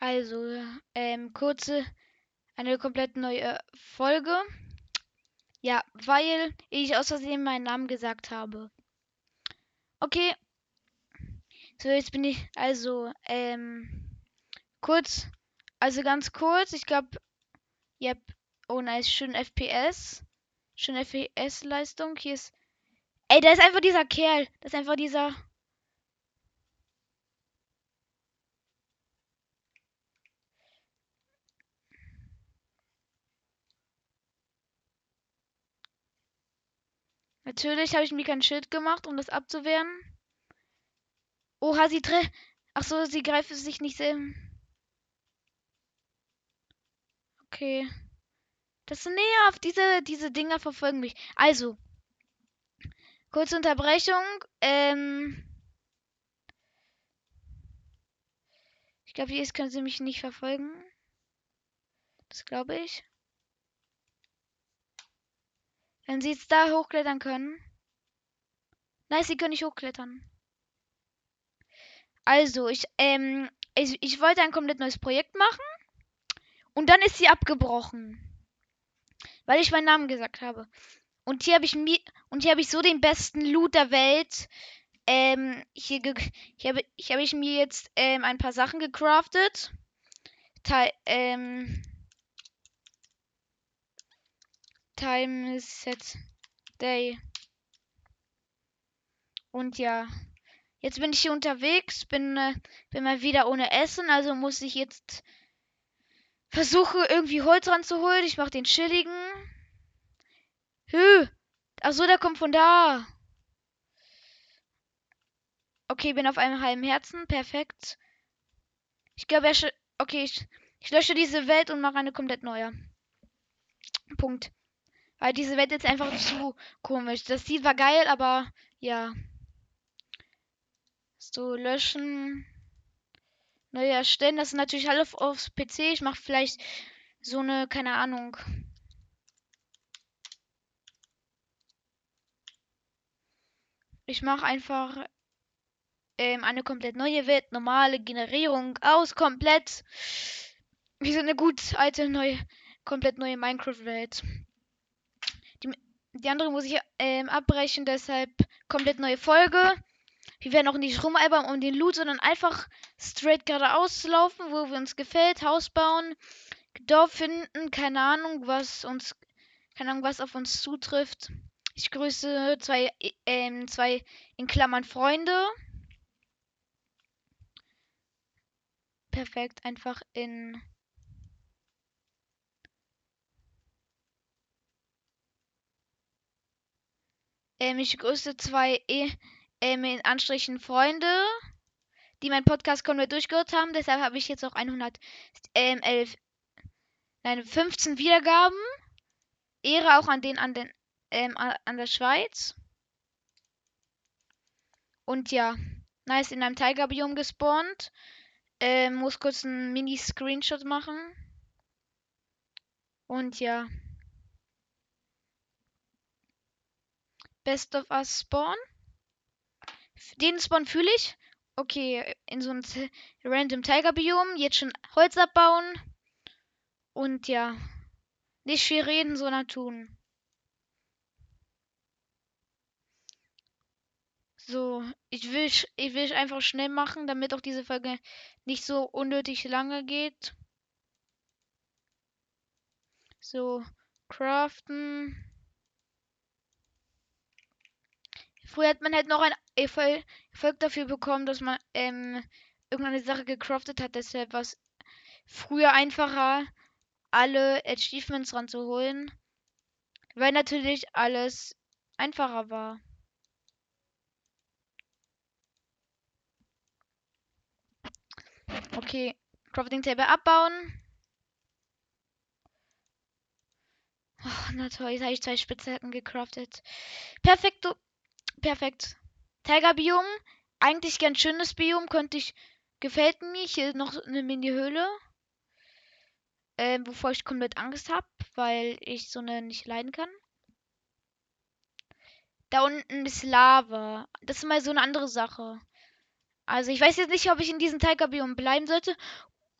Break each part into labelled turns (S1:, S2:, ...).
S1: Also, ähm, kurze, eine komplett neue Folge. Ja, weil ich aus Versehen meinen Namen gesagt habe. Okay. So, jetzt bin ich, also, ähm, kurz, also ganz kurz, ich glaube, yep, oh nice, schön FPS. Schön FPS-Leistung. Hier ist, ey, da ist einfach dieser Kerl. Das ist einfach dieser, Natürlich habe ich mir kein Schild gemacht, um das abzuwehren. Oha, sie tre... Ach so, sie greift sich nicht selber. Okay. Das sind nervt. Diese, diese Dinger verfolgen mich. Also. Kurze Unterbrechung. Ähm. Ich glaube, jetzt können sie mich nicht verfolgen. Das glaube ich. Wenn sie jetzt da hochklettern können. Nein, sie können nicht hochklettern. Also, ich, ähm, ich, ich wollte ein komplett neues Projekt machen. Und dann ist sie abgebrochen. Weil ich meinen Namen gesagt habe. Und hier habe ich mir und hier habe ich so den besten Loot der Welt. Ähm, hier, hier habe ich, hab ich mir jetzt ähm, ein paar Sachen gecraftet. Teil, ähm, Time Set Day. Und ja, jetzt bin ich hier unterwegs, bin, äh, bin mal wieder ohne Essen, also muss ich jetzt versuche irgendwie Holz ranzuholen. Ich mache den chilligen. Hö. Ach so, der kommt von da. Okay, bin auf einem halben Herzen. Perfekt. Ich glaube, er... Okay, ich, ich lösche diese Welt und mache eine komplett neue. Punkt. Weil diese Welt jetzt einfach zu komisch. Das Ziel war geil, aber ja. So, löschen. Neu erstellen. Das ist natürlich alles aufs PC. Ich mache vielleicht so eine, keine Ahnung. Ich mache einfach ähm, eine komplett neue Welt, normale Generierung aus, komplett. Wie so eine gut alte neue, komplett neue Minecraft-Welt. Die andere muss ich ähm, abbrechen, deshalb komplett neue Folge. Wir werden auch nicht rumalbern um den Loot, sondern einfach straight geradeaus laufen, wo wir uns gefällt, Haus bauen, Dorf finden, keine Ahnung, was uns, keine Ahnung, was auf uns zutrifft. Ich grüße zwei, ähm, zwei in Klammern Freunde. Perfekt, einfach in Ähm, ich grüße zwei e ähm, in Anstrichen Freunde, die meinen Podcast komplett durchgehört haben. Deshalb habe ich jetzt auch 111, ähm, nein, 15 Wiedergaben. Ehre auch an den, an den, ähm, an der Schweiz. Und ja, nice in einem Tigerbiom gespawnt. Ähm, muss kurz einen Mini-Screenshot machen. Und ja. Best of Us Spawn. Den Spawn fühle ich. Okay, in so einem random Tiger Biom. Jetzt schon Holz abbauen. Und ja. Nicht viel reden, sondern tun. So, ich will, ich will einfach schnell machen, damit auch diese Folge nicht so unnötig lange geht. So, craften. Früher hat man halt noch ein Erfolg dafür bekommen, dass man ähm, irgendeine Sache gecraftet hat. Deshalb war es früher einfacher, alle Achievements ranzuholen. Weil natürlich alles einfacher war. Okay, Crafting Table abbauen. Oh, na toll, jetzt habe ich zwei Spitzhacken gecraftet. Perfekto. Perfekt. Tigerbiom. Eigentlich ganz schönes Biom. Könnte ich. Gefällt mir. Hier noch eine Mini-Höhle. Ähm, wovor ich komplett Angst habe, weil ich so eine nicht leiden kann. Da unten ist Lava. Das ist mal so eine andere Sache. Also ich weiß jetzt nicht, ob ich in diesem Tigerbiom bleiben sollte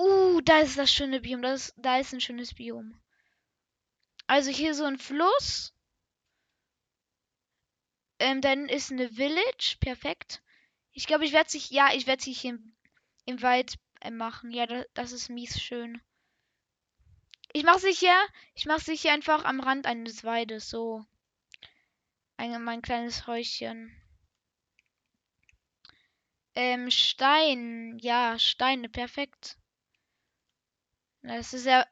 S1: Uh, da ist das schöne Biom. Das, da ist ein schönes Biom. Also hier so ein Fluss. Ähm, dann ist eine Village. Perfekt. Ich glaube, ich werde sich. Ja, ich werde sich im, im Wald äh, machen. Ja, das, das ist mies schön. Ich mache sich hier. Ich mache sich hier einfach am Rand eines Waldes. So. Ein, mein kleines Häuschen. Ähm, Stein. Ja, Steine. Perfekt. Das ist ja.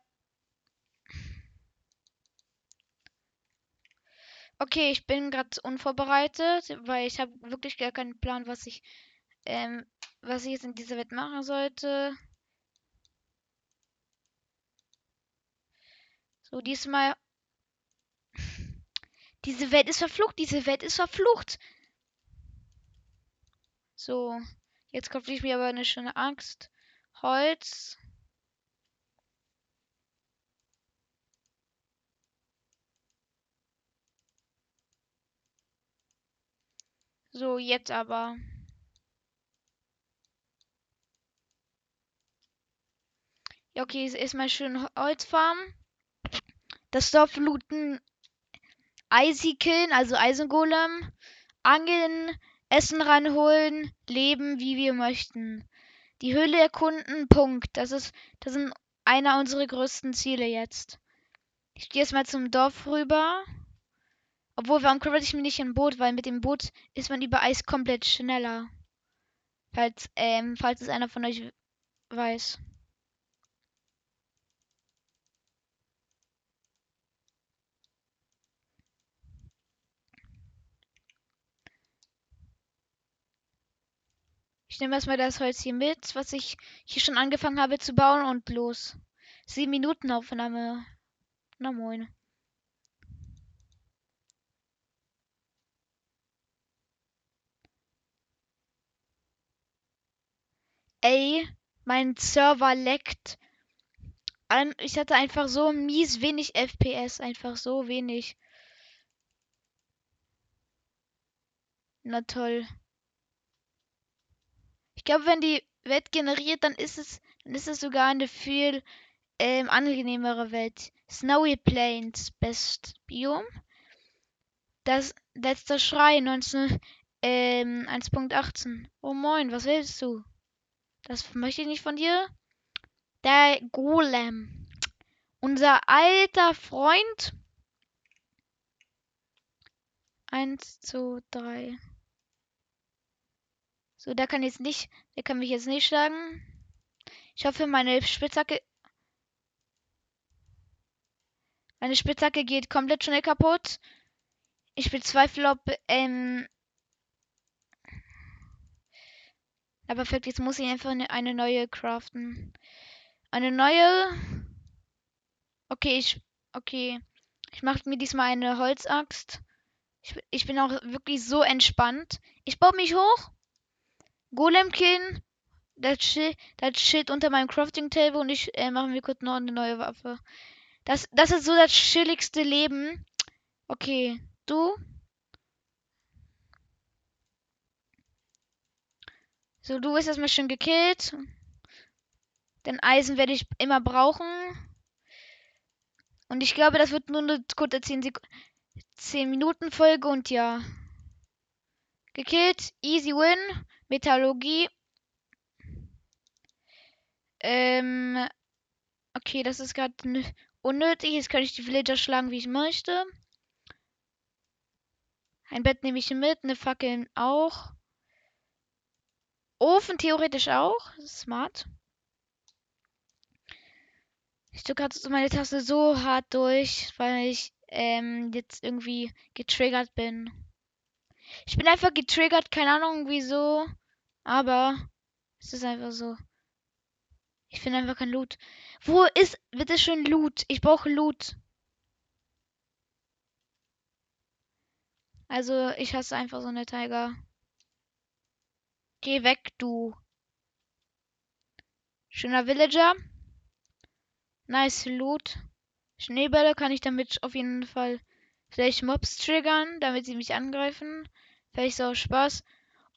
S1: Okay, ich bin gerade unvorbereitet, weil ich habe wirklich gar keinen Plan, was ich, ähm, was ich jetzt in dieser Welt machen sollte. So, diesmal. Diese Welt ist verflucht, diese Welt ist verflucht. So, jetzt kaufe ich mir aber eine schöne Angst. Holz. So, jetzt aber. Ja, okay, es ist mal schön Holzfarm. Das Dorf looten Eisi killen, also Eisengolem. Angeln, Essen reinholen, leben wie wir möchten. Die Höhle erkunden, Punkt. Das ist, das sind einer unserer größten Ziele jetzt. Ich gehe jetzt mal zum Dorf rüber. Obwohl, warum kümmere ich mich nicht ein Boot? Weil mit dem Boot ist man über Eis komplett schneller. Falls, ähm, falls es einer von euch weiß. Ich nehme erstmal das Holz hier mit, was ich hier schon angefangen habe zu bauen und los. Sieben Minuten Aufnahme. Na moin. Ey, mein Server leckt. Ich hatte einfach so mies wenig FPS, einfach so wenig. Na toll. Ich glaube, wenn die Welt generiert, dann ist es, dann ist es sogar eine viel ähm, angenehmere Welt. Snowy Plains, Best Biom. Das letzte Schrei 19, ähm, 1.18. Oh moin, was willst du? Das möchte ich nicht von dir. Der Golem. Unser alter Freund. Eins, zwei, drei. So, der kann jetzt nicht, der kann mich jetzt nicht schlagen. Ich hoffe, meine Spitzhacke. Meine Spitzhacke geht komplett schnell kaputt. Ich bezweifle, ob, ähm. Aber perfekt, jetzt muss ich einfach eine, eine neue craften. Eine neue. Okay, ich. Okay. Ich mache mir diesmal eine Holzaxt. Ich, ich bin auch wirklich so entspannt. Ich baue mich hoch. Golemkin, das Schild, das Schild unter meinem Crafting Table und ich äh, machen wir kurz noch eine neue Waffe. Das, das ist so das chilligste Leben. Okay, du. So, du wirst erstmal schön gekillt. Denn Eisen werde ich immer brauchen. Und ich glaube, das wird nur eine kurze 10, Sek 10 Minuten Folge und ja. Gekillt. Easy win. Metallurgie. Ähm. Okay, das ist gerade unnötig. Jetzt kann ich die Villager schlagen, wie ich möchte. Ein Bett nehme ich mit, eine Fackel auch. Ofen theoretisch auch. Smart. Ich drücke gerade meine Taste so hart durch, weil ich ähm, jetzt irgendwie getriggert bin. Ich bin einfach getriggert, keine Ahnung wieso. Aber es ist einfach so. Ich finde einfach kein Loot. Wo ist bitte schön Loot? Ich brauche Loot. Also, ich hasse einfach so eine Tiger. Geh weg, du. Schöner Villager. Nice Loot. Schneebälle kann ich damit auf jeden Fall vielleicht Mobs triggern, damit sie mich angreifen. Vielleicht so Spaß.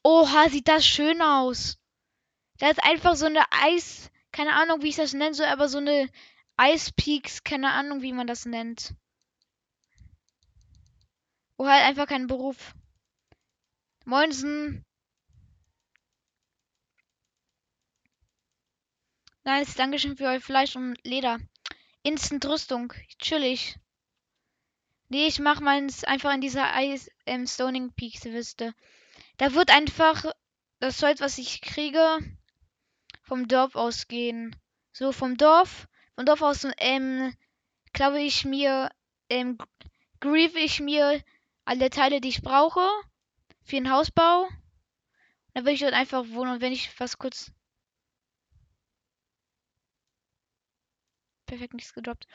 S1: Oha, sieht das schön aus. Da ist einfach so eine Eis, keine Ahnung, wie ich das nennen soll, aber so eine Ice Peaks, keine Ahnung, wie man das nennt. Oder halt einfach kein Beruf. Moinsen. Nice, Dankeschön für euer Fleisch und Leder. Instant Rüstung. Chillig. Nee, ich mach meins einfach in dieser Ice ähm, Stoning Peaks Wüste. Da wird einfach das Holz, was ich kriege, vom Dorf ausgehen. So vom Dorf, vom Dorf aus ähm, glaube ich mir, ähm, grief ich mir alle Teile, die ich brauche für den Hausbau. Dann will ich dort einfach wohnen und wenn ich was kurz perfekt nichts gedroppt.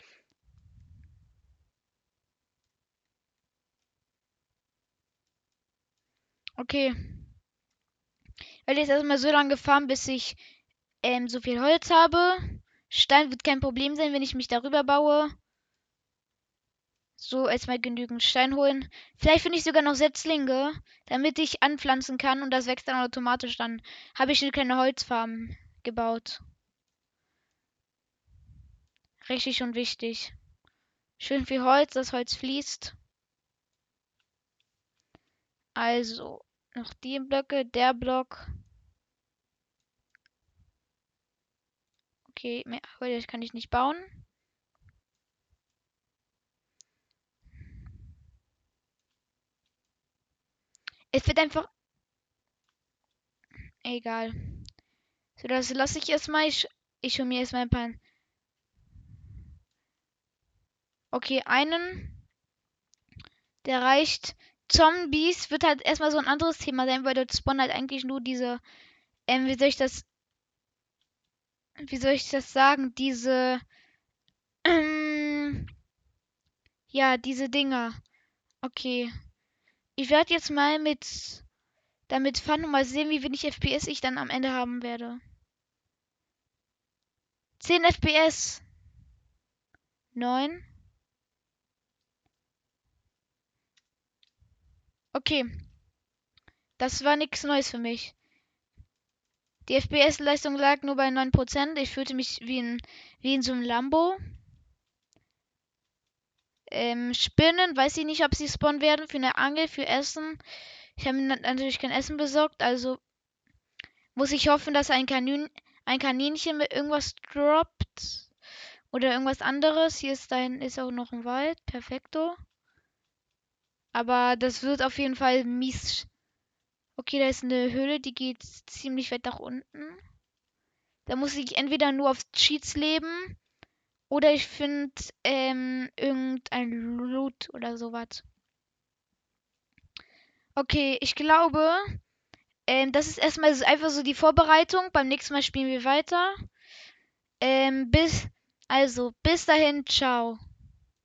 S1: Okay. Ich werde jetzt erstmal so lange fahren, bis ich ähm, so viel Holz habe. Stein wird kein Problem sein, wenn ich mich darüber baue. So, erstmal genügend Stein holen. Vielleicht finde ich sogar noch Setzlinge, damit ich anpflanzen kann und das wächst dann automatisch. Dann habe ich eine kleine Holzfarm gebaut. Richtig und wichtig. Schön viel Holz, das Holz fließt. Also, noch die Blöcke, der Block. Okay, mehr Holz kann ich nicht bauen. Es wird einfach. Egal. So, das lasse ich erstmal. Ich, ich hole mir erstmal ein paar Okay, einen. Der reicht. Zombies wird halt erstmal so ein anderes Thema sein, weil dort spawnen halt eigentlich nur diese. Ähm, wie soll ich das. Wie soll ich das sagen? Diese. Ähm, ja, diese Dinger. Okay. Ich werde jetzt mal mit damit fahren und mal sehen, wie wenig FPS ich dann am Ende haben werde. 10 FPS. 9. Okay. Das war nichts Neues für mich. Die FPS-Leistung lag nur bei 9%. Ich fühlte mich wie in, wie in so einem Lambo. Ähm, Spinnen, weiß ich nicht, ob sie spawnen werden für eine Angel, für Essen. Ich habe natürlich kein Essen besorgt, also muss ich hoffen, dass ein, Kanin ein Kaninchen mit irgendwas droppt. Oder irgendwas anderes. Hier ist ein, ist auch noch ein Wald. Perfekto. Aber das wird auf jeden Fall mies. Okay, da ist eine Höhle, die geht ziemlich weit nach unten. Da muss ich entweder nur auf Cheats leben oder ich finde ähm, irgendein Loot oder sowas. Okay, ich glaube, ähm, das ist erstmal so einfach so die Vorbereitung. Beim nächsten Mal spielen wir weiter. Ähm, bis, also, bis dahin, ciao.